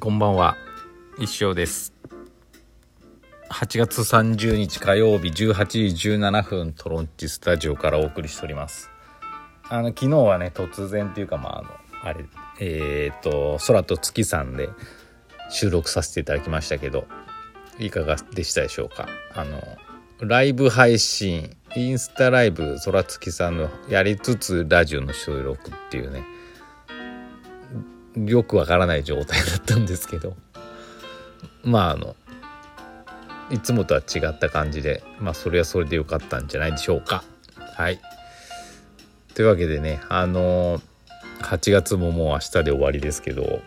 こんばんは。一生です。8月30日火曜日18時17分トロンチスタジオからお送りしております。あの昨日はね突然っていうかまああのあれえっ、と空と月さんで収録させていただきましたけどいかがでしたでしょうか？あのライブ配信インスタライブ空月さんのやりつつラジオの収録っていうねよくわからない状態だったんですけど。まああのいつもとは違った感じでまあそれはそれでよかったんじゃないでしょうか。はい。というわけでねあの8月ももう明日で終わりですけど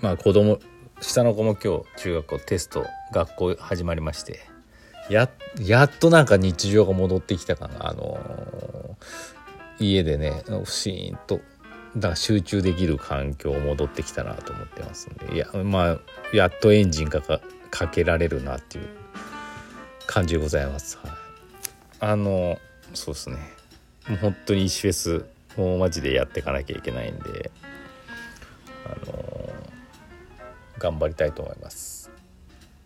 まあ子供下の子も今日中学校テスト学校始まりましてややっとなんか日常が戻ってきたかな。あの家でねシーンとだから集中できる環境戻ってきたなと思ってますんで。いやまあやっとエンジンかかかけられるなっていう感じでございます。はい、あのそうですね。もう本当に石フェスもうマジでやっていかなきゃいけないんで。あの頑張りたいと思います。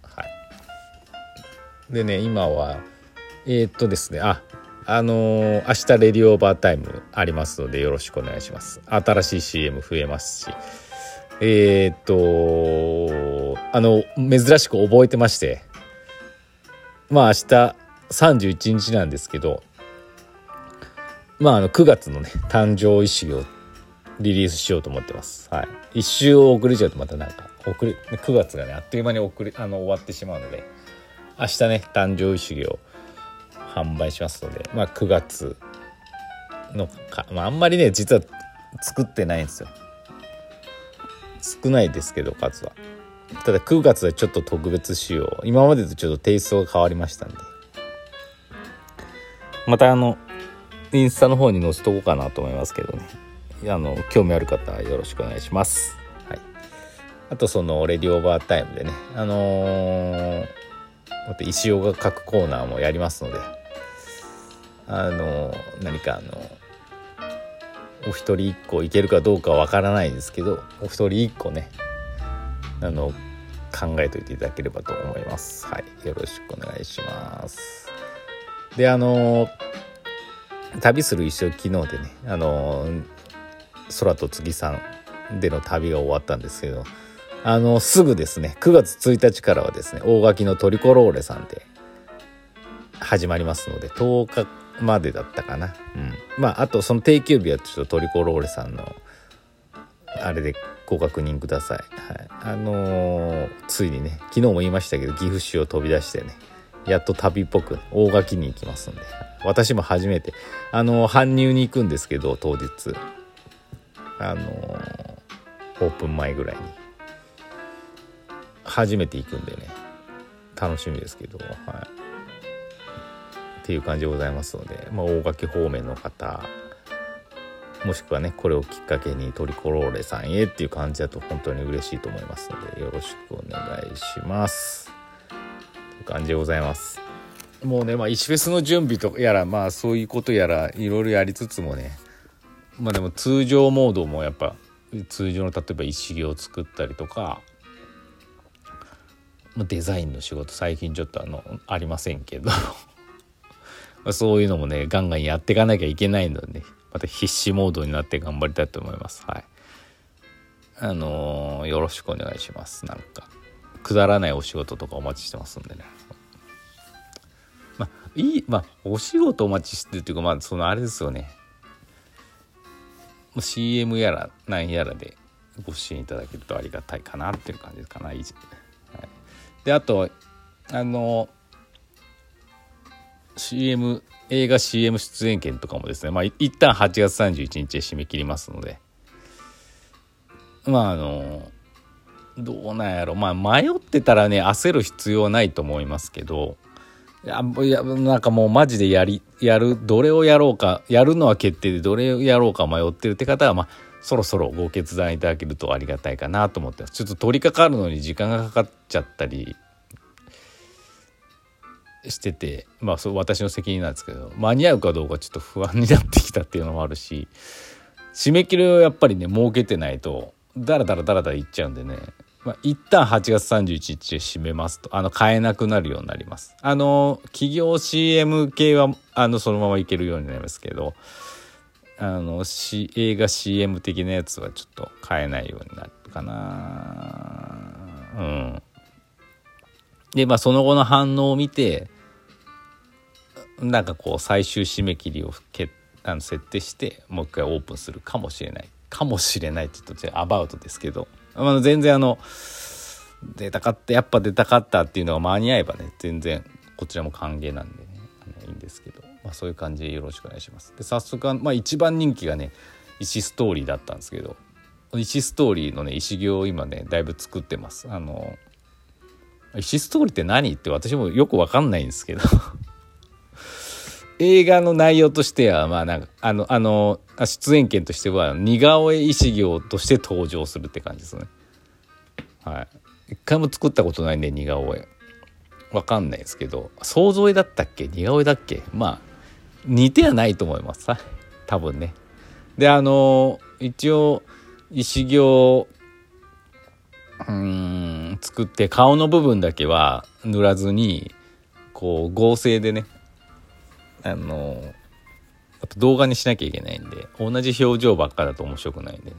はい、でね今はえー、っとですね。ああのー、明日レディオーバータイムありますのでよろしくお願いします。新しい CM 増えますし。えー、っとあの珍しく覚えてまして。まあ明日31日なんですけど。まああの9月のね誕生石をリリースしようと思ってます。はい。一周遅れちゃうとまたなんか遅れ9月がねあっという間に遅れあの終わってしまうので。明日ね誕生石を販売しますので、まあ、9月のか、まあ、あんまりね実は作ってないんですよ。少ないですけど数は。ただ9月はちょっと特別仕様今までとちょっとテイストが変わりましたんで。またあのインスタの方に載せとこうかなと思いますけどね。あの興味ある方はよろしくお願いします、はい、あとそのレディオーバータイムでねあのー、また石尾が書くコーナーもやりますのであの何かあのお一人一個いけるかどうかわからないですけどお一人一個ねあの考えといていただければと思います。はい。よろしくお願いします。であの旅する一生昨日でねあの空と次さんでの旅が終わったんですけどあのすぐですね9月1日からはですね大垣のトリコローレさんで始まりますので10日までだったかな。うん。まあ、あとその定休日はちょっとトリコローレさんの、あれでご確認ください。はい。あのー、ついにね、昨日も言いましたけど、岐阜市を飛び出してね、やっと旅っぽく大垣に行きますんで、私も初めて、あのー、搬入に行くんですけど、当日。あのー、オープン前ぐらいに。初めて行くんでね、楽しみですけど、はい。っていう感じでございますので、まあ、大垣方面の方もしくはねこれをきっかけにトリコローレさんへっていう感じだと本当に嬉しいと思いますのでよろしくお願いします。という感じでございます。もうねまあ石フェスの準備とやらまあそういうことやらいろいろやりつつもねまあでも通常モードもやっぱ通常の例えば石毛を作ったりとかデザインの仕事最近ちょっとあのありませんけど、そういうのもねガンガンやっていかなきゃいけないので、ね、また必死モードになって頑張りたいと思います。はい。あのー、よろしくお願いします。なんかくだらないお仕事とかお待ちしてますんでね。まあいいまあお仕事お待ちしてるっていうかまあそのあれですよね。CM やら何やらでご支援いただけるとありがたいかなっていう感じかな、はい、であとあのー CM 映画 CM 出演権とかもですねまあ一旦8月31日で締め切りますので。まああのどうなんやろ。まあ迷ってたらね焦る必要はないと思いますけど。いやいやなんかもうマジでやりやるどれをやろうかやるのは決定でどれをやろうか迷ってるって方はまあそろそろご決断いただけるとありがたいかなと思ってます。ちょっと取り掛かるのに時間がかかっちゃったりしててまあそう私の責任なんですけど間に合うかどうかちょっと不安になってきたっていうのもあるし締め切りをやっぱりね設けてないとだらだらだらだらいっちゃうんでねまあ、一旦8月31日で閉めますとあの買えなくなるようになります。あの企業 CM 系はあのそのままいけるようになりますけどあの、C、映画 CM 的なやつはちょっと買えないようになるかな。うん。でまあその後の反応を見てなんかこう最終締め切りをけあの設定してもう一回オープンするかもしれない。かもしれないって言うとアバウトですけど。あ全然あの出たかったやっぱ出たかったっていうのが間に合えばね全然こちらも歓迎なんでね。あのいいんですけど、まあ、そういう感じでよろしくお願いします。で早速まあ、一番人気がね石ストーリーだったんですけど。石ストーリーのね石行を今ねだいぶ作ってます。あの石ストーリーって何って私もよく分かんないんですけど。映画の内容としてはまあなんかあのあの出演権としては似顔絵石行として登場するって感じですね。はい。一回も作ったことないんで似顔絵。わかんないですけど。想像絵だったっけ？似顔絵だっけ？まあ似てはないと思います。多分ね。であの一応石行うん。作って顔の部分だけは塗らずにこう合成でねあのやっぱ動画にしなきゃいけないんで同じ表情ばっかだと面白くないんでね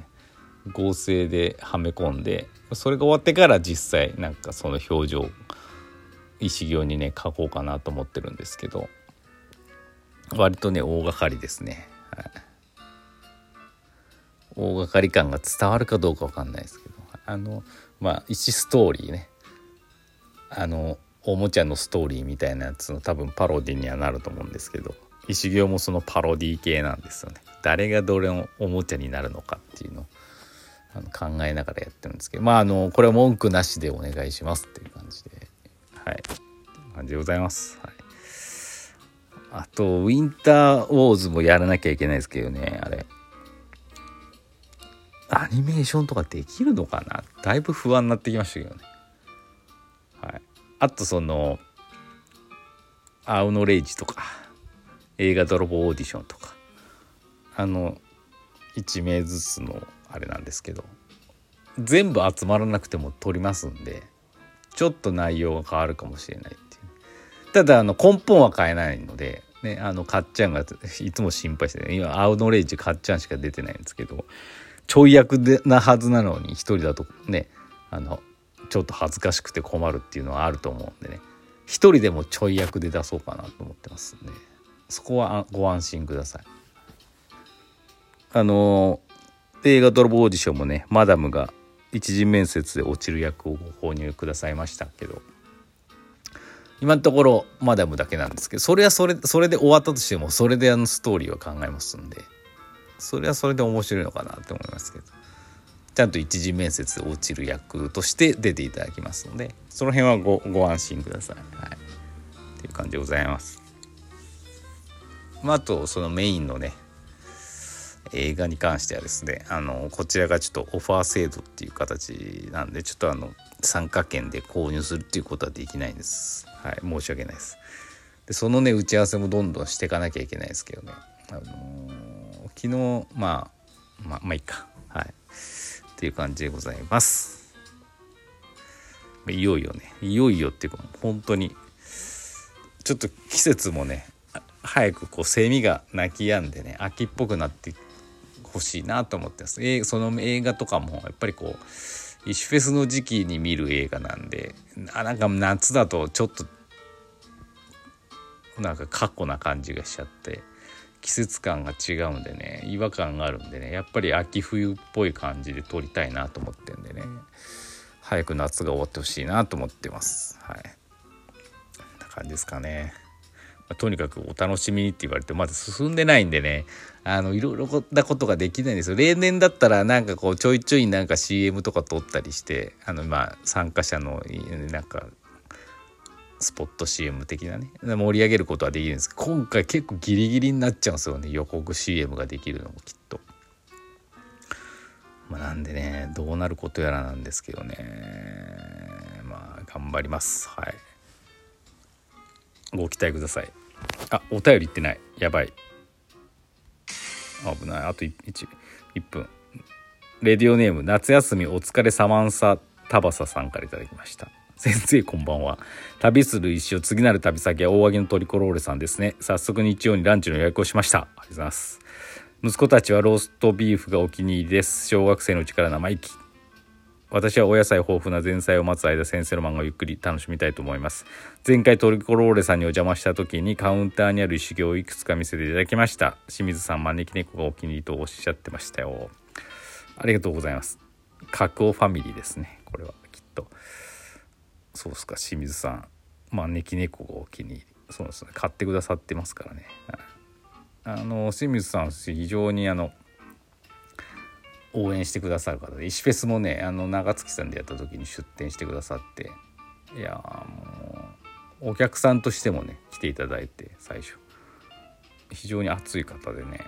合成ではめ込んでそれが終わってから実際なんかその表情石行にね書こうかなと思ってるんですけど割とね大掛かりですね、はい、大掛かり感が伝わるかどうか分かんないですけどあのまあ石ストーリーね。あのおもちゃのストーリーみたいなやつの多分パロディにはなると思うんですけど石行もそのパロディ系なんですよね。誰がどれのおもちゃになるのかっていうのをあの考えながらやってるんですけどまああのこれは文句なしでお願いしますっていう感じで。はい。感じでございます、はい、あとウィンターウォーズもやらなきゃいけないですけどねあれ。アニメーションとかできるのかな？だいぶ不安になってきましたけどね。はい。あとその青のレイジとか映画泥棒オーディションとか。あの1名ずつのあれなんですけど。全部集まらなくても撮りますんでちょっと内容が変わるかもしれないっていう。ただあの根本は変えないのでねあのかっちゃんがいつも心配して、ね、今青のレイジかっちゃんしか出てないんですけどちょい役でなはずなのに一人だとねあのちょっと恥ずかしくて困るっていうのはあると思うんでね。一人でもちょい役で出そうかなと思ってますんで。そこはご安心ください。あの映画泥棒オーディションもねマダムが一次面接で落ちる役をご購入くださいましたけど。今のところマダムだけなんですけどそれはそれそれで終わったとしてもそれであのストーリーは考えますんで。それはそれで面白いのかなって思いますけどちゃんと一次面接落ちる役として出ていただきますのでその辺はごご安心ください。はい、っていう感じでございます。まあ、あとそのメインのね映画に関してはですねあのこちらがちょっとオファー制度っていう形なんでちょっとあの参加券で購入するっていうことはできないんです。はい、申し訳ないです。でそのね打ち合わせもどんどんしていかなきゃいけないですけどね。あのー、昨日まあまあまあいいか。はい。っていう感じでございます。いよいよね、いよいよっていうか、本当に、ちょっと季節もね、早くこうセミが鳴き止んでね、秋っぽくなってほしいなと思ってます。その映画とかも、やっぱりこう、石フェスの時期に見る映画なんで、あなんか夏だとちょっと、なんか過去な感じがしちゃって、季節感が違うんでね違和感があるんでねやっぱり秋冬っぽい感じで撮りたいなと思ってんでね早く夏が終わってほしいなと思ってます。はい。な感じですかね、まあ、とにかくお楽しみにって言われてまだ進んでないんでねあのいろいろなことができないんですよ。例年だったらなんかこうちょいちょいなんか CM とか撮ったりしてあのまあ参加者のなんかスポット CM 的なね。盛り上げることはできるんですけど今回結構ギリギリになっちゃうんですよね。予告 CM ができるのもきっと。まあ、なんでねどうなることやらなんですけどね。まあ頑張ります。はい。ご期待ください。あお便りいってない。やばい。危ない。あと 1, 1分。レディオネーム夏休みお疲れサマンサタバサさんから頂きました。先生こんばんは。旅する一生次なる旅先は大揚げのトリコローレさんですね。早速日曜にランチの予約をしました。ありがとうございます。息子たちはローストビーフがお気に入りです。小学生のうちから生意気。私はお野菜豊富な前菜を待つ間先生の漫画をゆっくり楽しみたいと思います。前回トリコローレさんにお邪魔した時にカウンターにある修行をいくつか見せていただきました。清水さん招き猫がお気に入りとおっしゃってましたよ。ありがとうございます。角王ファミリーですねこれはきっと。そうですか清水さん。招き猫がお気に入りそうですね買ってくださってますからね。あの清水さん非常にあの応援してくださる方で石フェスもねあの長月さんでやった時に出店してくださっていやもうお客さんとしてもね来ていただいて最初。非常に熱い方でね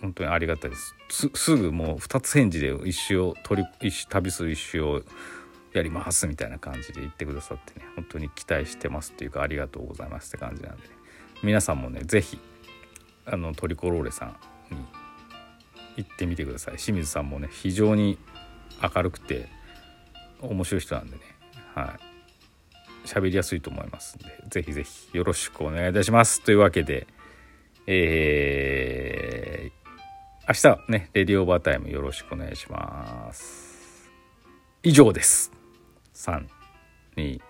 本当にありがたいです。すぐもう2つ返事で一周を取り一旅する一周をやりますみたいな感じで言ってくださってね本当に期待してますっていうかありがとうございますって感じなんで、ね、皆さんもね是非あのトリコローレさんに行ってみてください。清水さんもね非常に明るくて面白い人なんでね。はい。喋りやすいと思いますんで是非是非よろしくお願いいたします。というわけでえー、明日ねレディオーバータイムよろしくお願いします。以上です。321